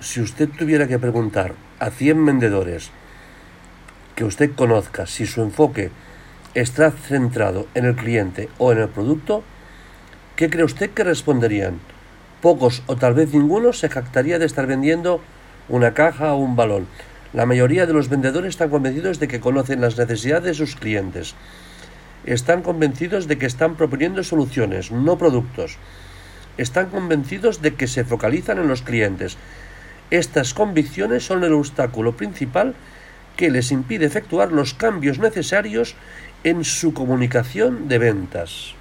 si usted tuviera que preguntar a 100 vendedores que usted conozca si su enfoque está centrado en el cliente o en el producto, ¿qué cree usted que responderían? Pocos o tal vez ninguno se jactaría de estar vendiendo una caja o un balón. La mayoría de los vendedores están convencidos de que conocen las necesidades de sus clientes. Están convencidos de que están proponiendo soluciones, no productos. Están convencidos de que se focalizan en los clientes. Estas convicciones son el obstáculo principal que les impide efectuar los cambios necesarios en su comunicación de ventas.